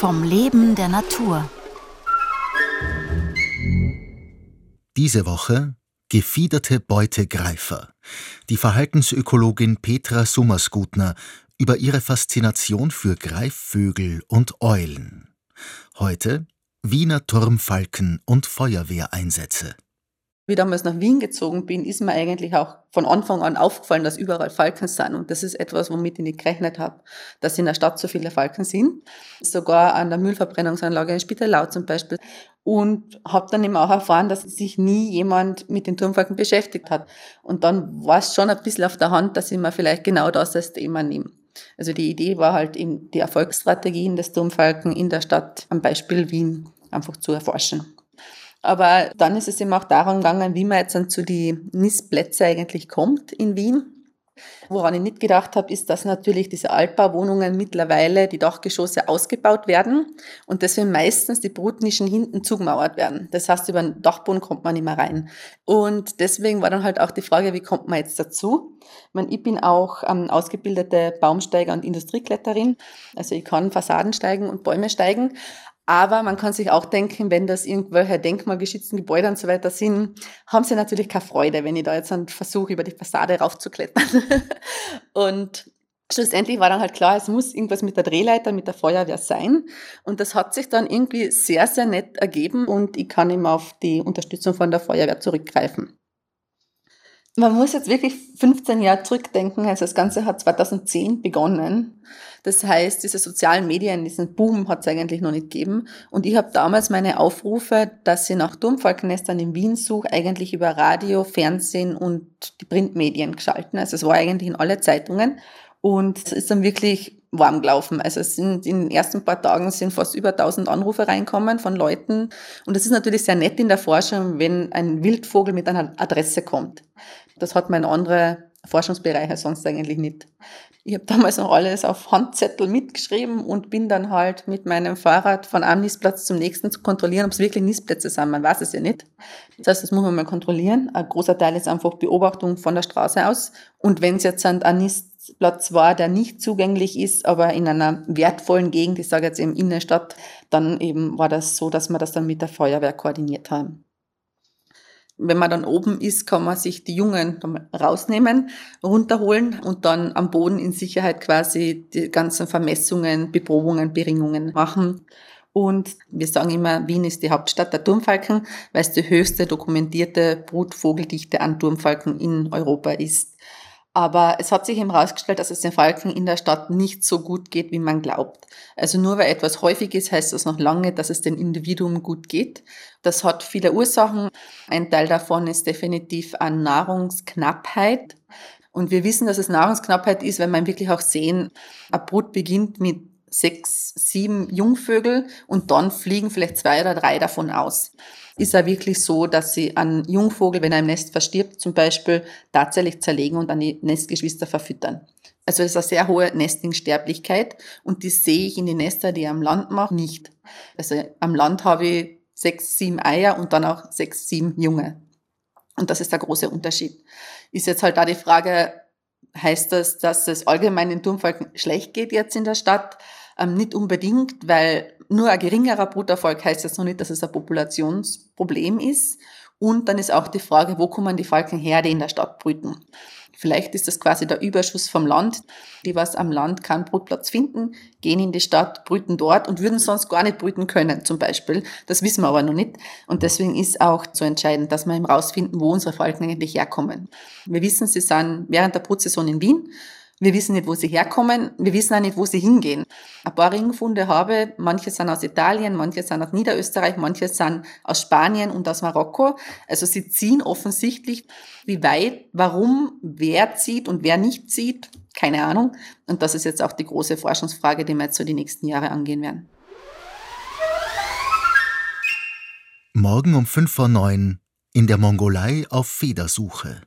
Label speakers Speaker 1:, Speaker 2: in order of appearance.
Speaker 1: vom Leben der Natur.
Speaker 2: Diese Woche gefiederte Beutegreifer. Die Verhaltensökologin Petra Summersgutner über ihre Faszination für Greifvögel und Eulen. Heute Wiener Turmfalken und Feuerwehreinsätze.
Speaker 3: Wie damals nach Wien gezogen bin, ist mir eigentlich auch von Anfang an aufgefallen, dass überall Falken sind. Und das ist etwas, womit ich nicht gerechnet habe, dass in der Stadt so viele Falken sind. Sogar an der Müllverbrennungsanlage in Spitalau zum Beispiel. Und habe dann eben auch erfahren, dass sich nie jemand mit den Turmfalken beschäftigt hat. Und dann war es schon ein bisschen auf der Hand, dass ich mir vielleicht genau das als Thema nehme. Also die Idee war halt eben die Erfolgsstrategien des Turmfalken in der Stadt am Beispiel Wien einfach zu erforschen. Aber dann ist es eben auch darum gegangen, wie man jetzt dann zu den Nistplätzen eigentlich kommt in Wien. Woran ich nicht gedacht habe, ist, dass natürlich diese Altbauwohnungen mittlerweile die Dachgeschosse ausgebaut werden und deswegen meistens die Brutnischen hinten zugemauert werden. Das heißt, über den Dachboden kommt man nicht mehr rein. Und deswegen war dann halt auch die Frage, wie kommt man jetzt dazu? Ich, meine, ich bin auch ähm, ausgebildete Baumsteiger und Industriekletterin. Also ich kann Fassaden steigen und Bäume steigen. Aber man kann sich auch denken, wenn das irgendwelche denkmalgeschützten Gebäude und so weiter sind, haben sie natürlich keine Freude, wenn ich da jetzt einen Versuch über die Fassade raufzuklettern. und schlussendlich war dann halt klar, es muss irgendwas mit der Drehleiter, mit der Feuerwehr sein. Und das hat sich dann irgendwie sehr, sehr nett ergeben und ich kann eben auf die Unterstützung von der Feuerwehr zurückgreifen. Man muss jetzt wirklich 15 Jahre zurückdenken. Also das Ganze hat 2010 begonnen. Das heißt, diese sozialen Medien, diesen Boom hat es eigentlich noch nicht gegeben. Und ich habe damals meine Aufrufe, dass sie nach Turmfalkennestern in Wien suche, eigentlich über Radio, Fernsehen und die Printmedien geschalten. Also es war eigentlich in alle Zeitungen. Und es ist dann wirklich warm gelaufen. Also es sind in den ersten paar Tagen sind fast über 1000 Anrufe reinkommen von Leuten. Und es ist natürlich sehr nett in der Forschung, wenn ein Wildvogel mit einer Adresse kommt. Das hat man in andere Forschungsbereiche sonst eigentlich nicht. Ich habe damals noch alles auf Handzettel mitgeschrieben und bin dann halt mit meinem Fahrrad von einem Nistplatz zum nächsten zu kontrollieren, ob es wirklich Nistplätze sind. Man weiß es ja nicht. Das heißt, das muss man mal kontrollieren. Ein großer Teil ist einfach Beobachtung von der Straße aus. Und wenn es jetzt ein Nistplatz war, der nicht zugänglich ist, aber in einer wertvollen Gegend, ich sage jetzt eben Innenstadt, dann eben war das so, dass wir das dann mit der Feuerwehr koordiniert haben wenn man dann oben ist, kann man sich die Jungen rausnehmen, runterholen und dann am Boden in Sicherheit quasi die ganzen Vermessungen, Beprobungen, Beringungen machen. Und wir sagen immer, Wien ist die Hauptstadt der Turmfalken, weil es die höchste dokumentierte Brutvogeldichte an Turmfalken in Europa ist. Aber es hat sich eben herausgestellt, dass es den Falken in der Stadt nicht so gut geht, wie man glaubt. Also nur weil etwas häufig ist, heißt das noch lange, dass es dem Individuum gut geht. Das hat viele Ursachen. Ein Teil davon ist definitiv an Nahrungsknappheit. Und wir wissen, dass es Nahrungsknappheit ist, wenn man wirklich auch sehen, ein Brut beginnt mit sechs, sieben Jungvögel und dann fliegen vielleicht zwei oder drei davon aus ist ja wirklich so, dass sie einen Jungvogel, wenn er im Nest verstirbt, zum Beispiel tatsächlich zerlegen und an die Nestgeschwister verfüttern. Also es ist eine sehr hohe Nestingsterblichkeit und die sehe ich in den Nester, die ich am Land mache, nicht. Also am Land habe ich sechs, sieben Eier und dann auch sechs, sieben Junge. Und das ist der große Unterschied. Ist jetzt halt da die Frage, heißt das, dass es allgemein den Turmfalken schlecht geht jetzt in der Stadt? Ähm, nicht unbedingt, weil nur ein geringerer Bruterfolg heißt jetzt noch nicht, dass es ein Populationsproblem ist. Und dann ist auch die Frage, wo kommen die Falken her, die in der Stadt brüten? Vielleicht ist das quasi der Überschuss vom Land. Die, was am Land keinen Brutplatz finden, gehen in die Stadt, brüten dort und würden sonst gar nicht brüten können, zum Beispiel. Das wissen wir aber noch nicht. Und deswegen ist auch zu entscheidend, dass wir eben rausfinden, wo unsere Falken eigentlich herkommen. Wir wissen, sie sind während der Brutsaison in Wien wir wissen nicht, wo sie herkommen. Wir wissen auch nicht, wo sie hingehen. Ein paar Ringfunde habe, manche sind aus Italien, manche sind aus Niederösterreich, manche sind aus Spanien und aus Marokko. Also sie ziehen offensichtlich. Wie weit, warum, wer zieht und wer nicht zieht, keine Ahnung. Und das ist jetzt auch die große Forschungsfrage, die wir jetzt so die nächsten Jahre angehen werden.
Speaker 2: Morgen um fünf vor neun in der Mongolei auf Federsuche.